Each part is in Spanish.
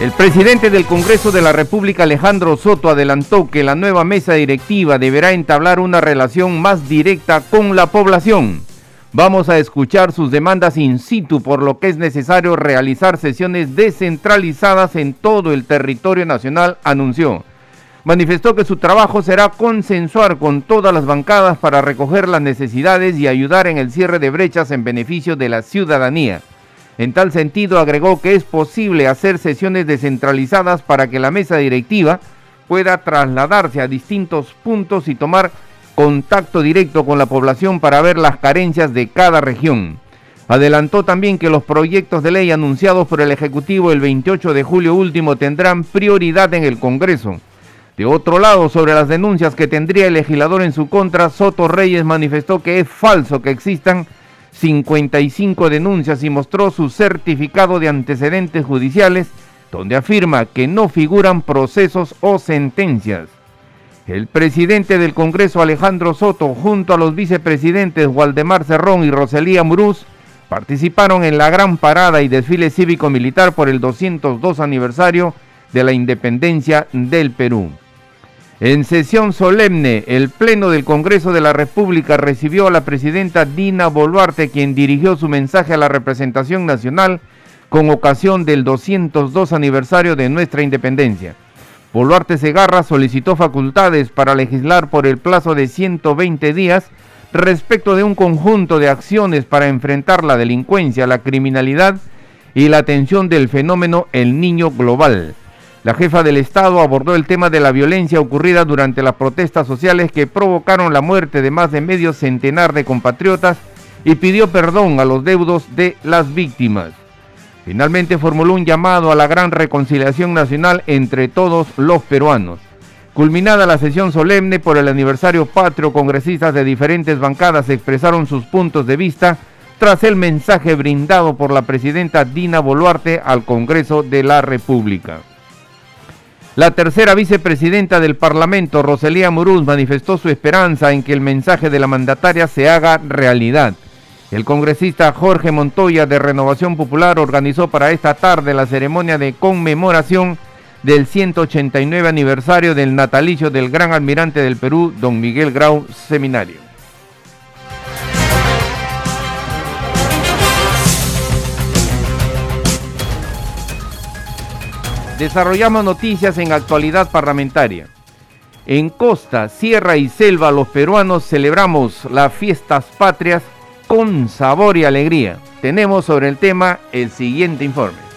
El presidente del Congreso de la República, Alejandro Soto, adelantó que la nueva mesa directiva deberá entablar una relación más directa con la población. Vamos a escuchar sus demandas in situ, por lo que es necesario realizar sesiones descentralizadas en todo el territorio nacional, anunció. Manifestó que su trabajo será consensuar con todas las bancadas para recoger las necesidades y ayudar en el cierre de brechas en beneficio de la ciudadanía. En tal sentido, agregó que es posible hacer sesiones descentralizadas para que la mesa directiva pueda trasladarse a distintos puntos y tomar contacto directo con la población para ver las carencias de cada región. Adelantó también que los proyectos de ley anunciados por el Ejecutivo el 28 de julio último tendrán prioridad en el Congreso. De otro lado, sobre las denuncias que tendría el legislador en su contra, Soto Reyes manifestó que es falso que existan 55 denuncias y mostró su certificado de antecedentes judiciales, donde afirma que no figuran procesos o sentencias. El presidente del Congreso Alejandro Soto, junto a los vicepresidentes Waldemar Cerrón y Roselía Muruz, participaron en la gran parada y desfile cívico-militar por el 202 aniversario de la independencia del Perú. En sesión solemne, el Pleno del Congreso de la República recibió a la presidenta Dina Boluarte, quien dirigió su mensaje a la representación nacional con ocasión del 202 aniversario de nuestra independencia. Boluarte Segarra solicitó facultades para legislar por el plazo de 120 días respecto de un conjunto de acciones para enfrentar la delincuencia, la criminalidad y la atención del fenómeno El Niño Global. La jefa del Estado abordó el tema de la violencia ocurrida durante las protestas sociales que provocaron la muerte de más de medio centenar de compatriotas y pidió perdón a los deudos de las víctimas. Finalmente formuló un llamado a la gran reconciliación nacional entre todos los peruanos. Culminada la sesión solemne por el aniversario patrio, congresistas de diferentes bancadas expresaron sus puntos de vista tras el mensaje brindado por la presidenta Dina Boluarte al Congreso de la República. La tercera vicepresidenta del Parlamento, Roselía Muruz, manifestó su esperanza en que el mensaje de la mandataria se haga realidad. El congresista Jorge Montoya de Renovación Popular organizó para esta tarde la ceremonia de conmemoración del 189 aniversario del natalicio del gran almirante del Perú, don Miguel Grau Seminario. Desarrollamos noticias en actualidad parlamentaria. En costa, sierra y selva los peruanos celebramos las fiestas patrias con sabor y alegría. Tenemos sobre el tema el siguiente informe.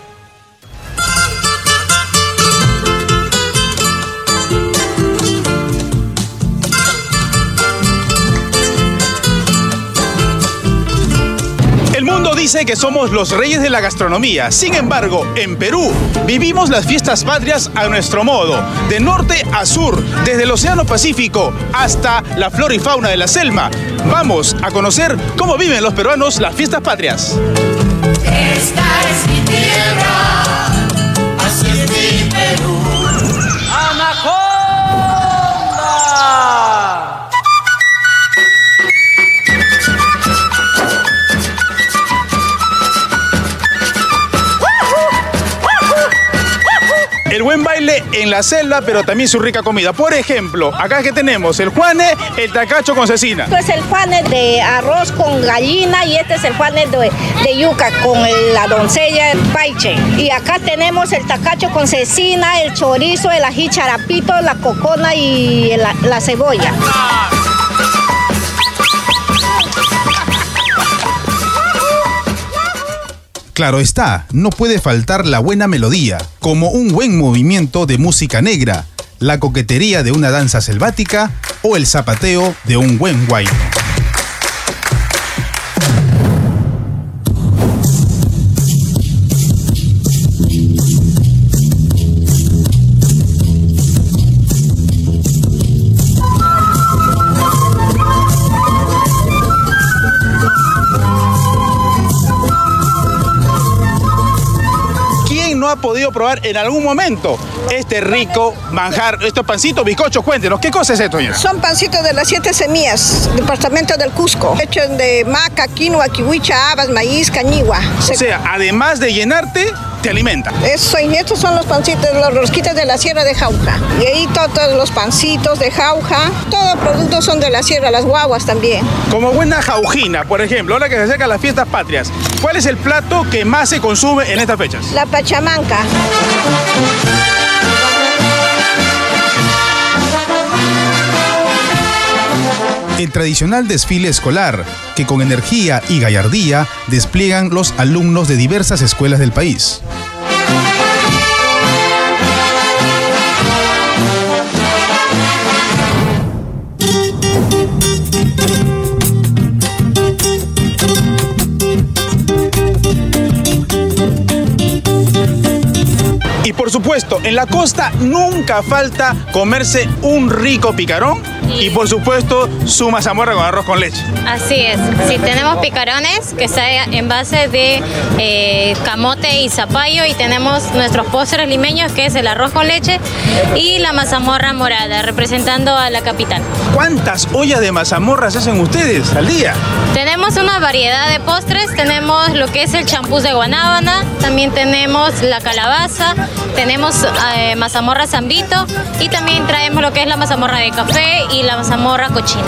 Dice que somos los reyes de la gastronomía. Sin embargo, en Perú vivimos las fiestas patrias a nuestro modo, de norte a sur, desde el Océano Pacífico hasta la flora y fauna de la selva. Vamos a conocer cómo viven los peruanos las fiestas patrias. Esta es mi tierra, buen baile en la selva, pero también su rica comida. Por ejemplo, acá que tenemos el juane, el tacacho con cecina. Este es el juane de arroz con gallina y este es el juane de, yuca con la doncella paiche. Y acá tenemos el tacacho con cecina, el chorizo, el ají charapito, la cocona y la cebolla. Claro está, no puede faltar la buena melodía, como un buen movimiento de música negra, la coquetería de una danza selvática o el zapateo de un buen guay. Probar en algún momento este rico manjar, estos pancitos, bizcochos. Cuéntenos, ¿qué cosa es esto, señora? Son pancitos de las siete semillas, departamento del Cusco, hechos de maca, quinoa, kiwicha, habas, maíz, cañigua. O sea, además de llenarte, te alimenta. Eso, y estos son los pancitos, los rosquitas de la sierra de Jauja. Y ahí todos los pancitos de Jauja, todos productos son de la sierra, las guaguas también. Como buena jaujina, por ejemplo, ahora que se acercan las fiestas patrias, ¿cuál es el plato que más se consume en estas fechas? La pachamanca. Tradicional desfile escolar que con energía y gallardía despliegan los alumnos de diversas escuelas del país. Y por supuesto, en la costa nunca falta comerse un rico picarón y por supuesto su mazamorra con arroz con leche. Así es, sí, tenemos picarones que está en base de eh, camote y zapallo y tenemos nuestros postres limeños que es el arroz con leche y la mazamorra morada representando a la capital. ¿Cuántas ollas de mazamorras hacen ustedes al día? Tenemos una variedad de postres, tenemos lo que es el champús de guanábana, también tenemos la calabaza, tenemos eh, mazamorra zambito y también traemos lo que es la mazamorra de café y la mazamorra cochina.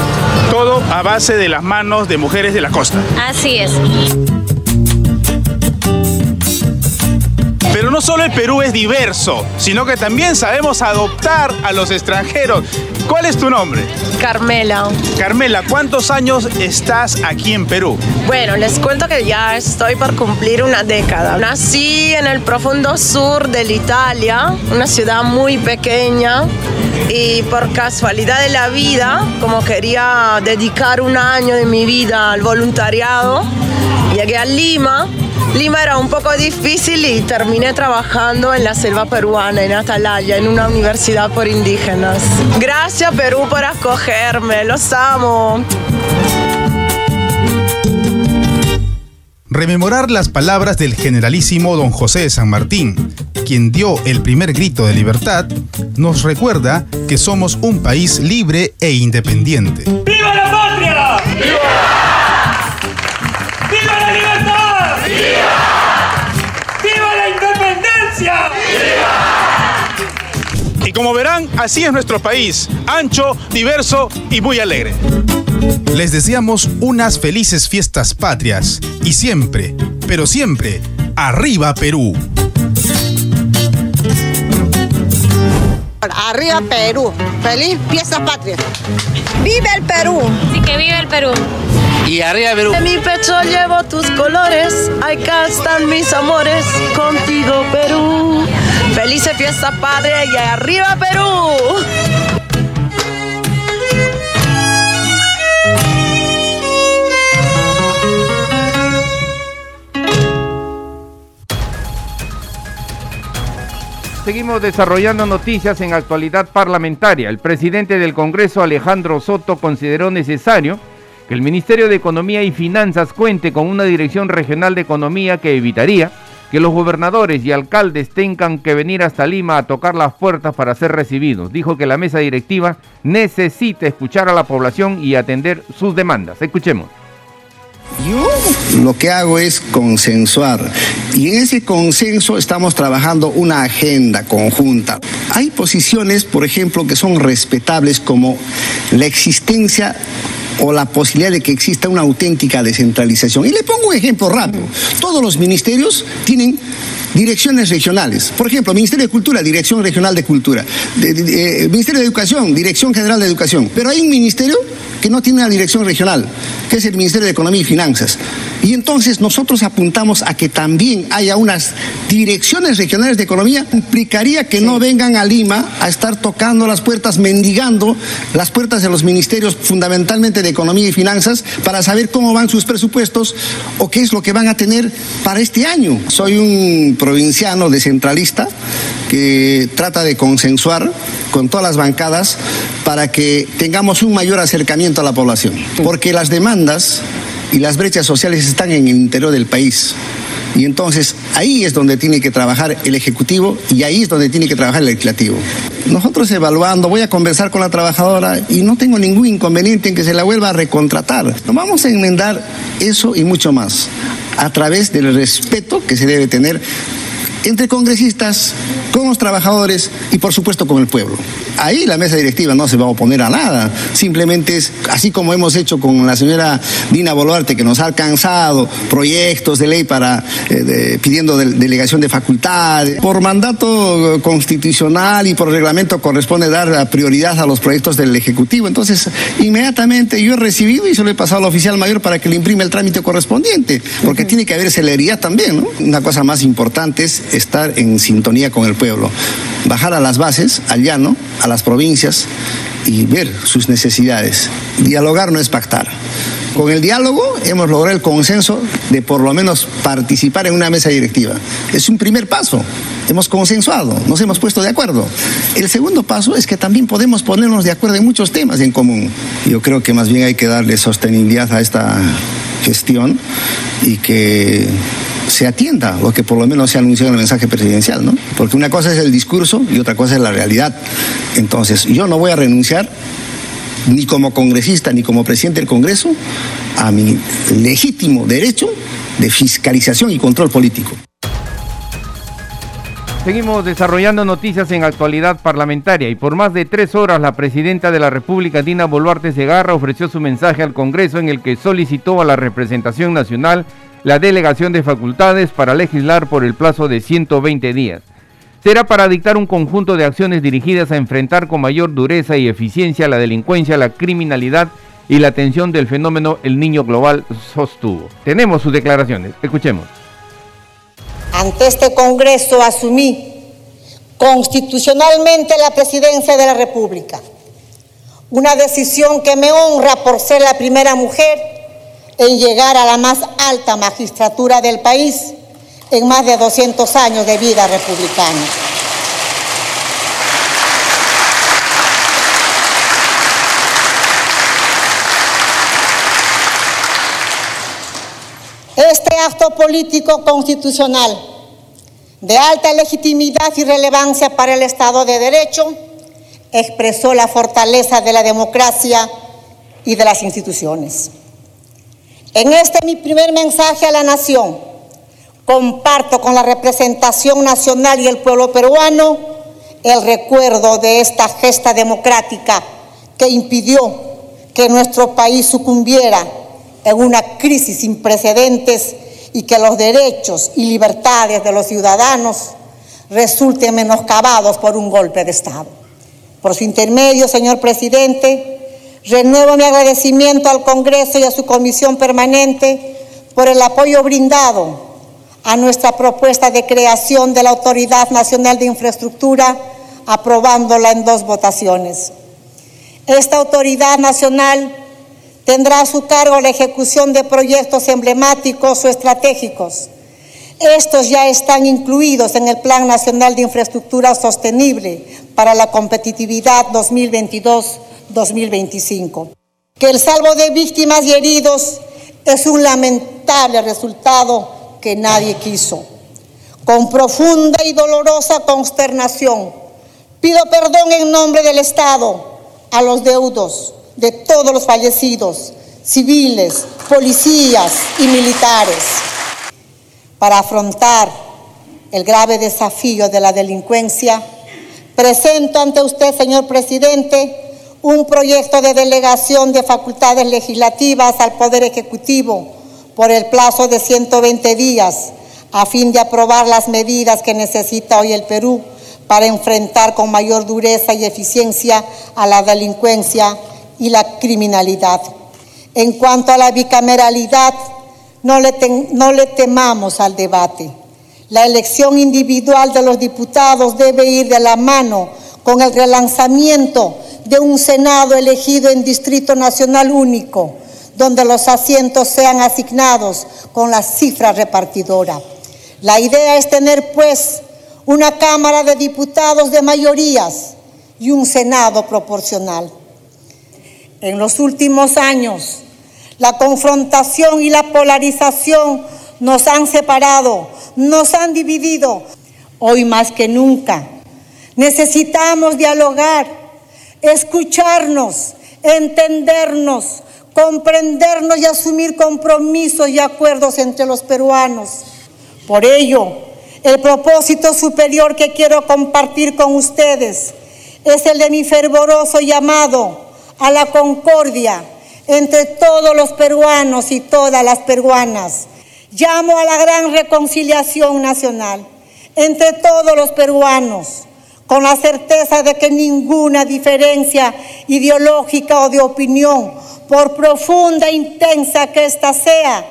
Todo a base de las manos de mujeres de la costa. Así es. No solo el Perú es diverso, sino que también sabemos adoptar a los extranjeros. ¿Cuál es tu nombre? Carmela. Carmela, ¿cuántos años estás aquí en Perú? Bueno, les cuento que ya estoy por cumplir una década. Nací en el profundo sur de Italia, una ciudad muy pequeña, y por casualidad de la vida, como quería dedicar un año de mi vida al voluntariado, llegué a Lima Lima era un poco difícil y terminé trabajando en la selva peruana, en Atalaya, en una universidad por indígenas. Gracias Perú por acogerme, los amo. Rememorar las palabras del generalísimo don José de San Martín, quien dio el primer grito de libertad, nos recuerda que somos un país libre e independiente. Como verán, así es nuestro país, ancho, diverso y muy alegre. Les deseamos unas felices fiestas patrias y siempre, pero siempre, arriba Perú. Arriba Perú. Feliz fiestas patrias. ¡Vive el Perú! Sí, que vive el Perú. Y arriba Perú. En mi pecho llevo tus colores, acá están mis amores, contigo Perú. Felices fiesta padre y arriba Perú. Seguimos desarrollando noticias en actualidad parlamentaria. El presidente del Congreso, Alejandro Soto, consideró necesario que el Ministerio de Economía y Finanzas cuente con una dirección regional de economía que evitaría que los gobernadores y alcaldes tengan que venir hasta Lima a tocar las puertas para ser recibidos. Dijo que la mesa directiva necesita escuchar a la población y atender sus demandas. Escuchemos. Yo lo que hago es consensuar y en ese consenso estamos trabajando una agenda conjunta. Hay posiciones, por ejemplo, que son respetables como la existencia o la posibilidad de que exista una auténtica descentralización. Y le pongo un ejemplo rápido. Todos los ministerios tienen direcciones regionales. Por ejemplo, Ministerio de Cultura, Dirección Regional de Cultura. Eh, ministerio de Educación, Dirección General de Educación. Pero hay un ministerio que no tiene una dirección regional, que es el Ministerio de Economía y Finanzas. Y entonces nosotros apuntamos a que también haya unas direcciones regionales de economía. Implicaría que no vengan a Lima a estar tocando las puertas, mendigando las puertas de los ministerios fundamentalmente de Economía y Finanzas para saber cómo van sus presupuestos o qué es lo que van a tener para este año. Soy un provinciano descentralista que trata de consensuar con todas las bancadas para que tengamos un mayor acercamiento a la población. Porque las demandas y las brechas sociales están en el interior del país. Y entonces ahí es donde tiene que trabajar el Ejecutivo y ahí es donde tiene que trabajar el Legislativo. Nosotros evaluando, voy a conversar con la trabajadora y no tengo ningún inconveniente en que se la vuelva a recontratar. Vamos a enmendar eso y mucho más a través del respeto que se debe tener entre congresistas, con los trabajadores y por supuesto con el pueblo. Ahí la mesa directiva no se va a oponer a nada, simplemente es así como hemos hecho con la señora Dina Boluarte que nos ha alcanzado proyectos de ley para eh, pidiendo delegación de facultades. Por mandato constitucional y por reglamento corresponde dar prioridad a los proyectos del Ejecutivo. Entonces, inmediatamente yo he recibido y se lo he pasado al oficial mayor para que le imprime el trámite correspondiente, porque tiene que haber celeridad también. ¿no? Una cosa más importante es estar en sintonía con el pueblo, bajar a las bases, al llano, a las provincias y ver sus necesidades. Dialogar no es pactar. Con el diálogo hemos logrado el consenso de por lo menos participar en una mesa directiva. Es un primer paso. Hemos consensuado, nos hemos puesto de acuerdo. El segundo paso es que también podemos ponernos de acuerdo en muchos temas en común. Yo creo que más bien hay que darle sostenibilidad a esta gestión y que se atienda lo que por lo menos se anunció en el mensaje presidencial, ¿no? Porque una cosa es el discurso y otra cosa es la realidad. Entonces, yo no voy a renunciar ni como congresista ni como presidente del Congreso a mi legítimo derecho de fiscalización y control político. Seguimos desarrollando noticias en actualidad parlamentaria y por más de tres horas la presidenta de la República, Dina Boluarte Segarra, ofreció su mensaje al Congreso en el que solicitó a la representación nacional la delegación de facultades para legislar por el plazo de 120 días. Será para dictar un conjunto de acciones dirigidas a enfrentar con mayor dureza y eficiencia la delincuencia, la criminalidad y la atención del fenómeno El Niño Global sostuvo. Tenemos sus declaraciones. Escuchemos. Ante este Congreso asumí constitucionalmente la presidencia de la República. Una decisión que me honra por ser la primera mujer en llegar a la más alta magistratura del país en más de 200 años de vida republicana. Este acto político constitucional de alta legitimidad y relevancia para el Estado de Derecho expresó la fortaleza de la democracia y de las instituciones. En este mi primer mensaje a la nación, comparto con la representación nacional y el pueblo peruano el recuerdo de esta gesta democrática que impidió que nuestro país sucumbiera en una crisis sin precedentes y que los derechos y libertades de los ciudadanos resulten menoscabados por un golpe de Estado. Por su intermedio, señor presidente, Renuevo mi agradecimiento al Congreso y a su comisión permanente por el apoyo brindado a nuestra propuesta de creación de la Autoridad Nacional de Infraestructura, aprobándola en dos votaciones. Esta autoridad nacional tendrá a su cargo la ejecución de proyectos emblemáticos o estratégicos. Estos ya están incluidos en el Plan Nacional de Infraestructura Sostenible para la Competitividad 2022 2025. Que el salvo de víctimas y heridos es un lamentable resultado que nadie quiso. Con profunda y dolorosa consternación, pido perdón en nombre del Estado a los deudos de todos los fallecidos, civiles, policías y militares, para afrontar el grave desafío de la delincuencia. Presento ante usted, señor presidente, un proyecto de delegación de facultades legislativas al Poder Ejecutivo por el plazo de 120 días a fin de aprobar las medidas que necesita hoy el Perú para enfrentar con mayor dureza y eficiencia a la delincuencia y la criminalidad. En cuanto a la bicameralidad, no le, temamos al debate. La elección individual de los diputados debe ir de la mano con el relanzamiento de un Senado elegido en Distrito Nacional único, donde los asientos sean asignados con la cifra repartidora. La idea es tener, pues, una Cámara de Diputados de mayorías y un Senado proporcional. En los últimos años, La confrontación y la polarización nos han separado, nos han dividido. Hoy más que nunca necesitamos dialogar, escucharnos, entendernos, comprendernos y asumir compromisos y acuerdos entre los peruanos. Por ello, el propósito superior que quiero compartir con ustedes es el de mi fervoroso llamado a la concordia entre todos los peruanos y todas las peruanas. Llamo a la gran reconciliación nacional entre todos los peruanos, con la certeza de que ninguna diferencia ideológica o de opinión, por profunda e intensa que ésta sea,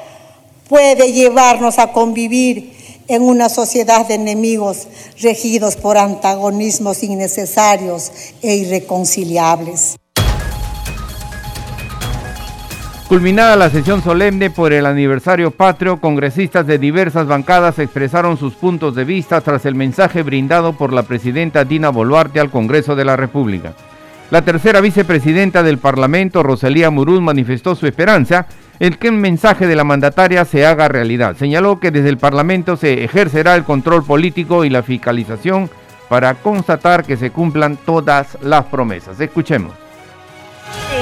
puede llevarnos a convivir en una sociedad de enemigos regidos por antagonismos innecesarios e irreconciliables. Culminada la sesión solemne por el aniversario patrio, congresistas de diversas bancadas expresaron sus puntos de vista tras el mensaje brindado por la presidenta Dina Boluarte al Congreso de la República. La tercera vicepresidenta del Parlamento, Rosalía Muruz, manifestó su esperanza en que el mensaje de la mandataria se haga realidad. Señaló que desde el Parlamento se ejercerá el control político y la fiscalización para constatar que se cumplan todas las promesas. Escuchemos.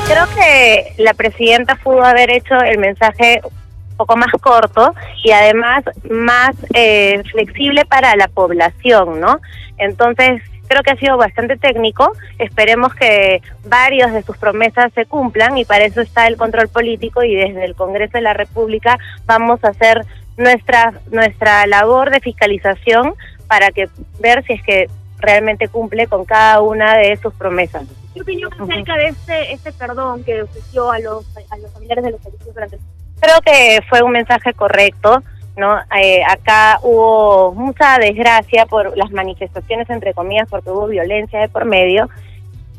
Creo que la presidenta pudo haber hecho el mensaje un poco más corto y además más eh, flexible para la población, ¿no? Entonces, creo que ha sido bastante técnico. Esperemos que varios de sus promesas se cumplan y para eso está el control político y desde el Congreso de la República vamos a hacer nuestra nuestra labor de fiscalización para que ver si es que realmente cumple con cada una de sus promesas. ¿Qué opinión acerca de este, este perdón que ofreció a los, a los familiares de los fallecidos durante Creo que fue un mensaje correcto, ¿no? Eh, acá hubo mucha desgracia por las manifestaciones, entre comillas, porque hubo violencia de por medio,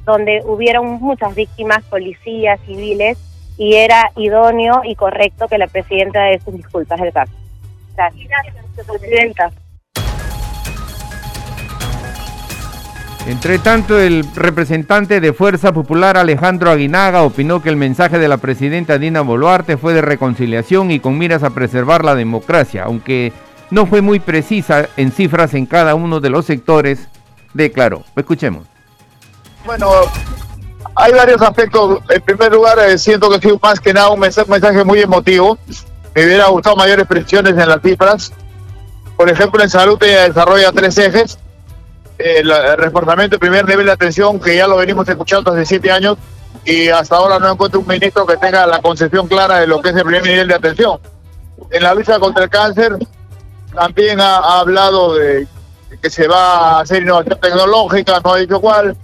donde hubieron muchas víctimas, policías, civiles, y era idóneo y correcto que la presidenta dé sus disculpas del caso. Gracias. Gracias, presidenta. Entre tanto, el representante de Fuerza Popular Alejandro Aguinaga opinó que el mensaje de la presidenta Dina Boluarte fue de reconciliación y con miras a preservar la democracia, aunque no fue muy precisa en cifras en cada uno de los sectores, declaró. Escuchemos. Bueno, hay varios aspectos. En primer lugar, eh, siento que sido más que nada un mensaje, mensaje muy emotivo. Me hubiera gustado mayores precisiones en las cifras. Por ejemplo, en salud ella desarrolla tres ejes el, reforzamiento de primer nivel de atención, que ya lo venimos escuchando hace siete años, y hasta ahora no encuentro un ministro que tenga la concepción clara de lo que es el primer nivel de atención. En la lucha contra el cáncer también ha, hablado de que se va a hacer innovación tecnológica, no ha dicho cuál,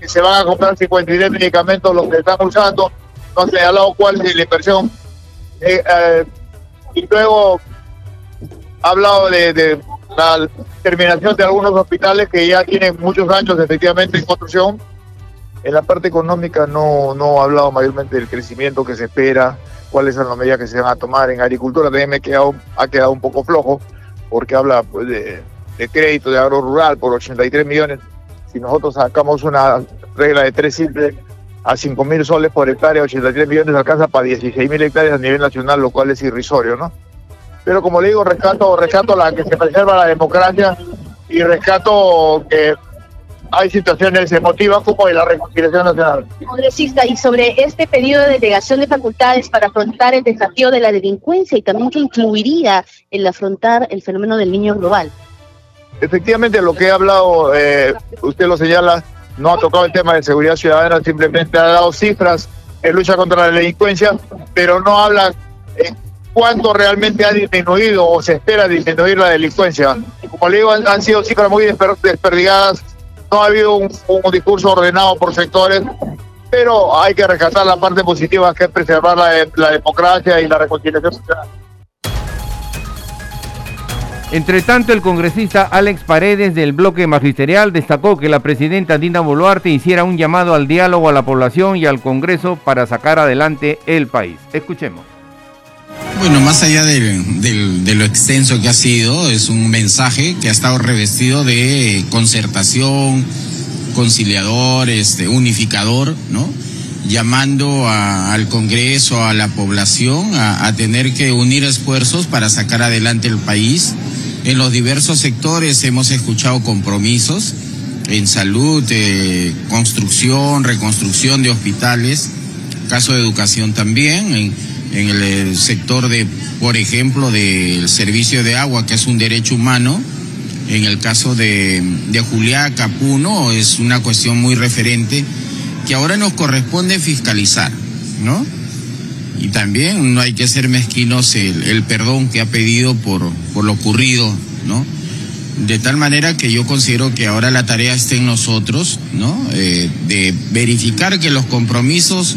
que se van a comprar 53 medicamentos los que están usando, no ha hablado cuál es la inversión. Eh, eh, y luego ha hablado de la terminación de algunos hospitales que ya tienen muchos años efectivamente en construcción. En la parte económica no, no ha hablado mayormente del crecimiento que se espera, cuáles son las medidas que se van a tomar. En agricultura también me quedado, ha quedado un poco flojo, porque habla pues, de, crédito de agro rural por 83 millones. Si nosotros sacamos una regla de tres simples a 5 mil soles por hectárea, 83 millones alcanza para 16 mil hectáreas a nivel nacional, lo cual es irrisorio, ¿no? Pero como le digo, rescato, rescato la que se preserva la democracia y rescato que hay situaciones emotivas como de la reconciliación nacional. Congresista, y sobre este pedido de delegación de facultades para afrontar el desafío de la delincuencia y también que incluiría el afrontar el fenómeno del niño global. Efectivamente, lo que he hablado, eh, usted lo señala, no ha tocado el tema de seguridad ciudadana, simplemente ha dado cifras en lucha contra la delincuencia, pero no habla en cuánto realmente ha disminuido o se espera disminuir la delincuencia. Como le digo, han, sido cifras muy desperdigadas, no ha habido un, discurso ordenado por sectores, pero hay que rescatar la parte positiva que es preservar la, democracia y la reconciliación social. Entre tanto, el congresista Alex Paredes del bloque magisterial destacó que la presidenta Dina Boluarte hiciera un llamado al diálogo a la población y al Congreso para sacar adelante el país. Escuchemos. Bueno, más allá de lo extenso que ha sido, es un mensaje que ha estado revestido de concertación, conciliador, este, unificador, ¿no? llamando al Congreso, a la población, a, tener que unir esfuerzos para sacar adelante el país. En los diversos sectores hemos escuchado compromisos en salud, eh, construcción, reconstrucción de hospitales, caso de educación también, el sector de, por ejemplo, del servicio de agua, que es un derecho humano. En el caso de, de Juliaca, Puno, es una cuestión muy referente que ahora nos corresponde fiscalizar, ¿no? Y también no hay que ser mezquinos el, perdón que ha pedido por, por lo ocurrido, ¿no? De tal manera que yo considero que ahora la tarea está en nosotros, ¿no? Eh, de verificar que los compromisos,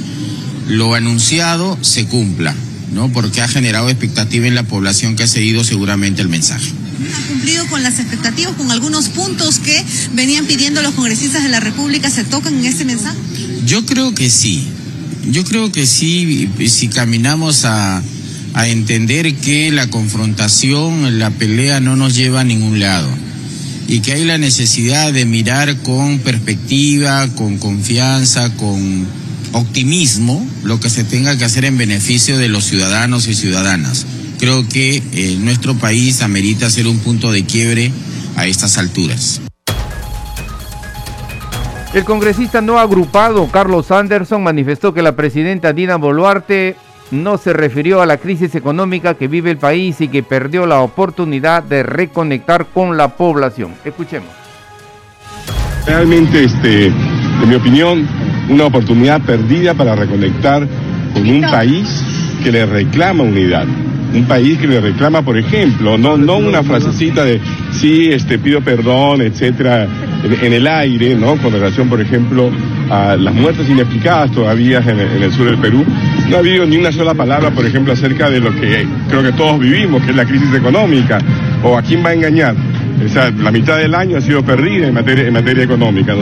lo anunciado, se cumpla, ¿no? Porque ha generado expectativa en la población que ha seguido seguramente el mensaje. ¿Ha cumplido con las expectativas, con algunos puntos que venían pidiendo los congresistas de la República? ¿Se tocan en ese mensaje? Yo creo que sí. Yo creo que sí, si caminamos a, a entender que la confrontación, la pelea no nos lleva a ningún lado y que hay la necesidad de mirar con perspectiva, con confianza, con optimismo lo que se tenga que hacer en beneficio de los ciudadanos y ciudadanas. Creo que eh, nuestro país amerita ser un punto de quiebre a estas alturas. El congresista no agrupado Carlos Anderson manifestó que la presidenta Dina Boluarte no se refirió a la crisis económica que vive el país y que perdió la oportunidad de reconectar con la población. Escuchemos. Realmente, este, en mi opinión, una oportunidad perdida para reconectar con un país que le reclama unidad un país que le reclama, por ejemplo, no, no una frasecita de sí, este, pido perdón, etcétera, en, el aire, ¿no? Con relación, por ejemplo, a las muertes inexplicadas todavía en, el sur del Perú. No ha habido ni una sola palabra, por ejemplo, acerca de lo que creo que todos vivimos, que es la crisis económica, o a quién va a engañar. O sea, la mitad del año ha sido perdida en materia, en materia económica.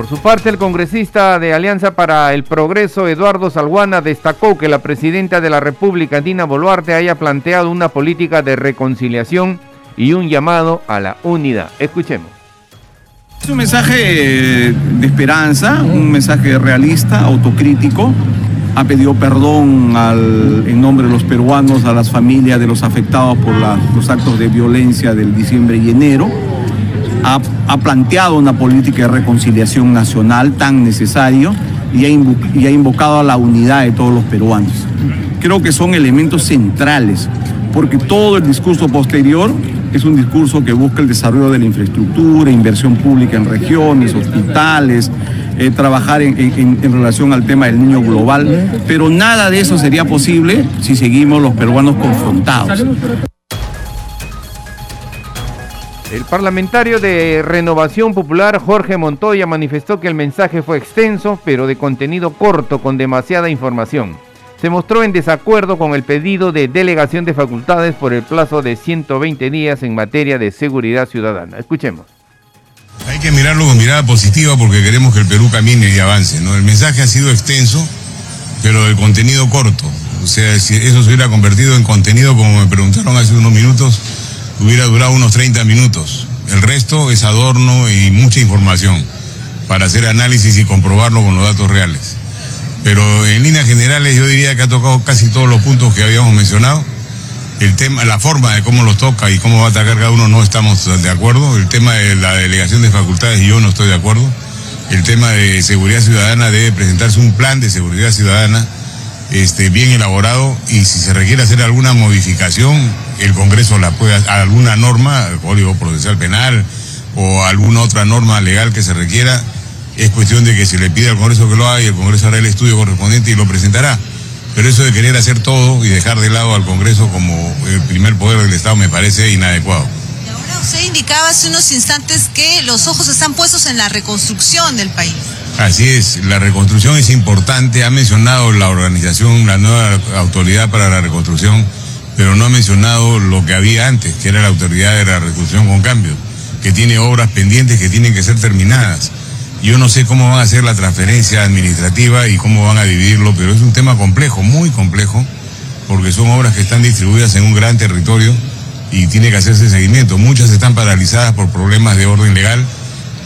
Por su parte, el congresista de Alianza para el Progreso, Eduardo Salguana, destacó que la presidenta de la República, Dina Boluarte, haya planteado una política de reconciliación y un llamado a la unidad. Escuchemos. Es un mensaje de esperanza, un mensaje realista, autocrítico. Ha pedido perdón en nombre de los peruanos a las familias de los afectados por los actos de violencia del diciembre y enero ha, planteado una política de reconciliación nacional tan necesario y ha, invocado a la unidad de todos los peruanos. Creo que son elementos centrales, porque todo el discurso posterior es un discurso que busca el desarrollo de la infraestructura, inversión pública en regiones, hospitales, eh, trabajar en, en, relación al tema del niño global, pero nada de eso sería posible si seguimos los peruanos confrontados. El parlamentario de Renovación Popular, Jorge Montoya, manifestó que el mensaje fue extenso, pero de contenido corto, con demasiada información. Se mostró en desacuerdo con el pedido de delegación de facultades por el plazo de 120 días en materia de seguridad ciudadana. Escuchemos. Hay que mirarlo con mirada positiva porque queremos que el Perú camine y avance. ¿no? El mensaje ha sido extenso, pero el contenido corto. O sea, si eso se hubiera convertido en contenido, como me preguntaron hace unos minutos, hubiera durado unos 30 minutos. El resto es adorno y mucha información para hacer análisis y comprobarlo con los datos reales. Pero en líneas generales yo diría que ha tocado casi todos los puntos que habíamos mencionado. El tema, la forma de cómo los toca y cómo va a atacar cada uno no estamos de acuerdo. El tema de la delegación de facultades yo no estoy de acuerdo. El tema de seguridad ciudadana debe presentarse un plan de seguridad ciudadana este, bien elaborado y si se requiere hacer alguna modificación, el Congreso la puede, alguna norma, Código Procesal Penal o alguna otra norma legal que se requiera, es cuestión de que se le pide al Congreso que lo haga y el Congreso hará el estudio correspondiente y lo presentará. Pero eso de querer hacer todo y dejar de lado al Congreso como el primer poder del Estado me parece inadecuado. Y ahora usted indicaba hace unos instantes que los ojos están puestos en la reconstrucción del país. Así es, la reconstrucción es importante. Ha mencionado la organización, la nueva autoridad para la reconstrucción, pero no ha mencionado lo que había antes, que era la autoridad de la reconstrucción con cambio, que tiene obras pendientes que tienen que ser terminadas. Yo no sé cómo van a hacer la transferencia administrativa y cómo van a dividirlo, pero es un tema complejo, muy complejo, porque son obras que están distribuidas en un gran territorio y tiene que hacerse seguimiento. Muchas están paralizadas por problemas de orden legal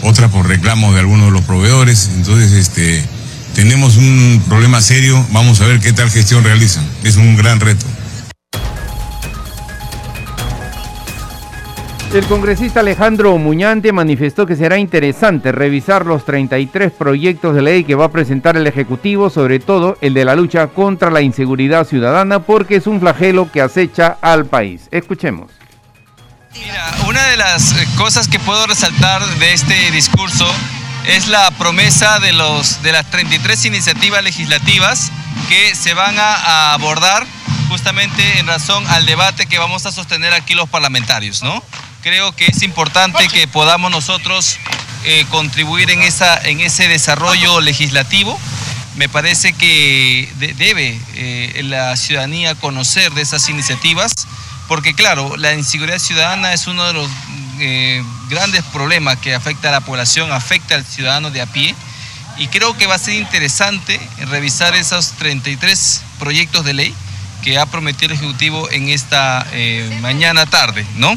otras por reclamos de algunos de los proveedores. Entonces, este, tenemos un problema serio. Vamos a ver qué tal gestión realizan. Es un gran reto. El congresista Alejandro Muñante manifestó que será interesante revisar los 33 proyectos de ley que va a presentar el Ejecutivo, sobre todo el de la lucha contra la inseguridad ciudadana, porque es un flagelo que acecha al país. Escuchemos. Mira, una de las eh, cosas que puedo resaltar de este discurso es la promesa de, los, de las 33 iniciativas legislativas que se van a, abordar justamente en razón al debate que vamos a sostener aquí los parlamentarios, ¿no? Creo que es importante que podamos nosotros eh, contribuir en, esa, en ese desarrollo legislativo. Me parece que debe eh, la ciudadanía conocer de esas iniciativas, porque claro, la inseguridad ciudadana es uno de los eh, grandes problemas que afecta a la población, afecta al ciudadano de a pie. Y creo que va a ser interesante revisar esos 33 proyectos de ley que ha prometido el Ejecutivo en esta mañana tarde, ¿no?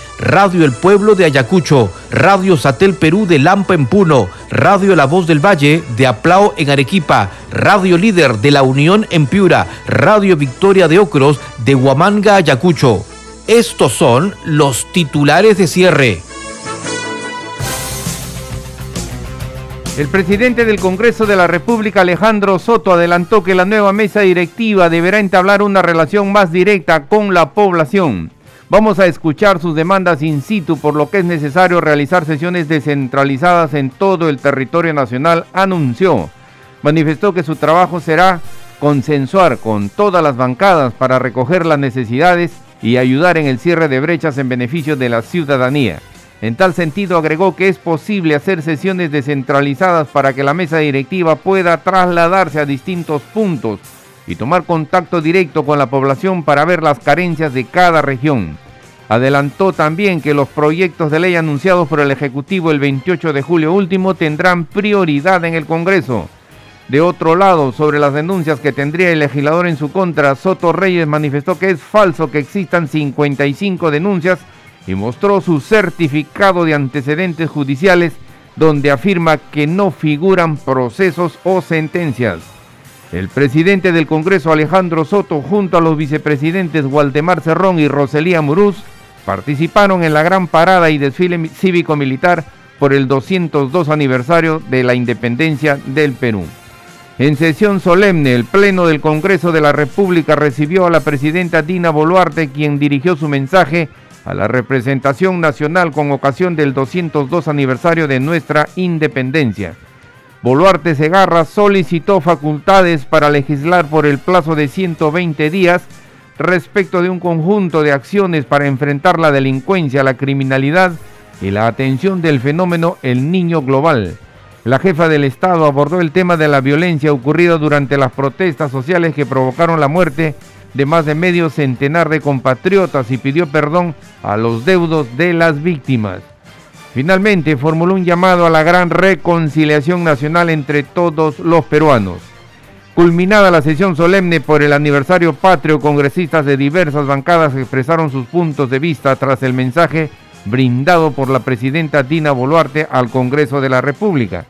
Radio El Pueblo de Ayacucho, Radio Satel Perú de Lampa en Puno, Radio La Voz del Valle de Aplao en Arequipa, Radio Líder de La Unión en Piura, Radio Victoria de Ocros de Huamanga, Ayacucho. Estos son los titulares de cierre. El presidente del Congreso de la República, Alejandro Soto, adelantó que la nueva mesa directiva deberá entablar una relación más directa con la población. Vamos a escuchar sus demandas in situ, por lo que es necesario realizar sesiones descentralizadas en todo el territorio nacional, anunció. Manifestó que su trabajo será consensuar con todas las bancadas para recoger las necesidades y ayudar en el cierre de brechas en beneficio de la ciudadanía. En tal sentido, agregó que es posible hacer sesiones descentralizadas para que la mesa directiva pueda trasladarse a distintos puntos y tomar contacto directo con la población para ver las carencias de cada región. Adelantó también que los proyectos de ley anunciados por el Ejecutivo el 28 de julio último tendrán prioridad en el Congreso. De otro lado, sobre las denuncias que tendría el legislador en su contra, Soto Reyes manifestó que es falso que existan 55 denuncias y mostró su certificado de antecedentes judiciales donde afirma que no figuran procesos o sentencias. El presidente del Congreso Alejandro Soto junto a los vicepresidentes Waldemar Cerrón y Roselía Muruz participaron en la gran parada y desfile cívico-militar por el 202 aniversario de la independencia del Perú. En sesión solemne, el Pleno del Congreso de la República recibió a la presidenta Dina Boluarte, quien dirigió su mensaje a la representación nacional con ocasión del 202 aniversario de nuestra independencia. Boluarte Segarra solicitó facultades para legislar por el plazo de 120 días respecto de un conjunto de acciones para enfrentar la delincuencia, la criminalidad y la atención del fenómeno El Niño Global. La jefa del Estado abordó el tema de la violencia ocurrida durante las protestas sociales que provocaron la muerte de más de medio centenar de compatriotas y pidió perdón a los deudos de las víctimas. Finalmente formuló un llamado a la gran reconciliación nacional entre todos los peruanos. Culminada la sesión solemne por el aniversario patrio, congresistas de diversas bancadas expresaron sus puntos de vista tras el mensaje brindado por la presidenta Dina Boluarte al Congreso de la República.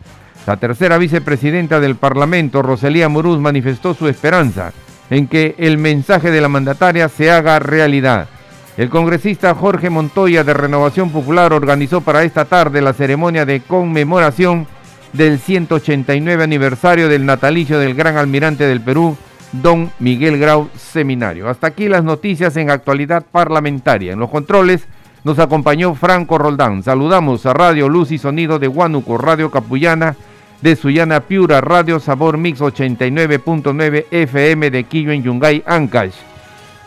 La tercera vicepresidenta del Parlamento, Roselía Muruz, manifestó su esperanza en que el mensaje de la mandataria se haga realidad. El congresista Jorge Montoya de Renovación Popular organizó para esta tarde la ceremonia de conmemoración del 189 aniversario del natalicio del gran almirante del Perú, don Miguel Grau Seminario. Hasta aquí las noticias en actualidad parlamentaria. En los controles nos acompañó Franco Roldán. Saludamos a Radio Luz y Sonido de Huánuco, Radio Capullana de Suyana Piura, Radio Sabor Mix 89.9 FM de Quillo en Yungay, Ancash.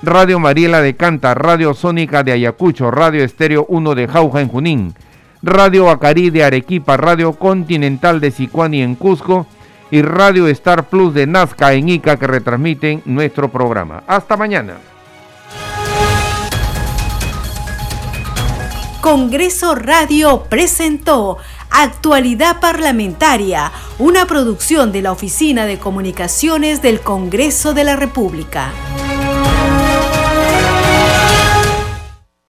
Radio Mariela de Canta, Radio Sónica de Ayacucho, Radio Estéreo 1 de Jauja en Junín, Radio Acari de Arequipa, Radio Continental de Sicuani en Cusco y Radio Star Plus de Nazca en Ica que retransmiten nuestro programa. Hasta mañana. Congreso Radio presentó Actualidad Parlamentaria, una producción de la Oficina de Comunicaciones del Congreso de la República.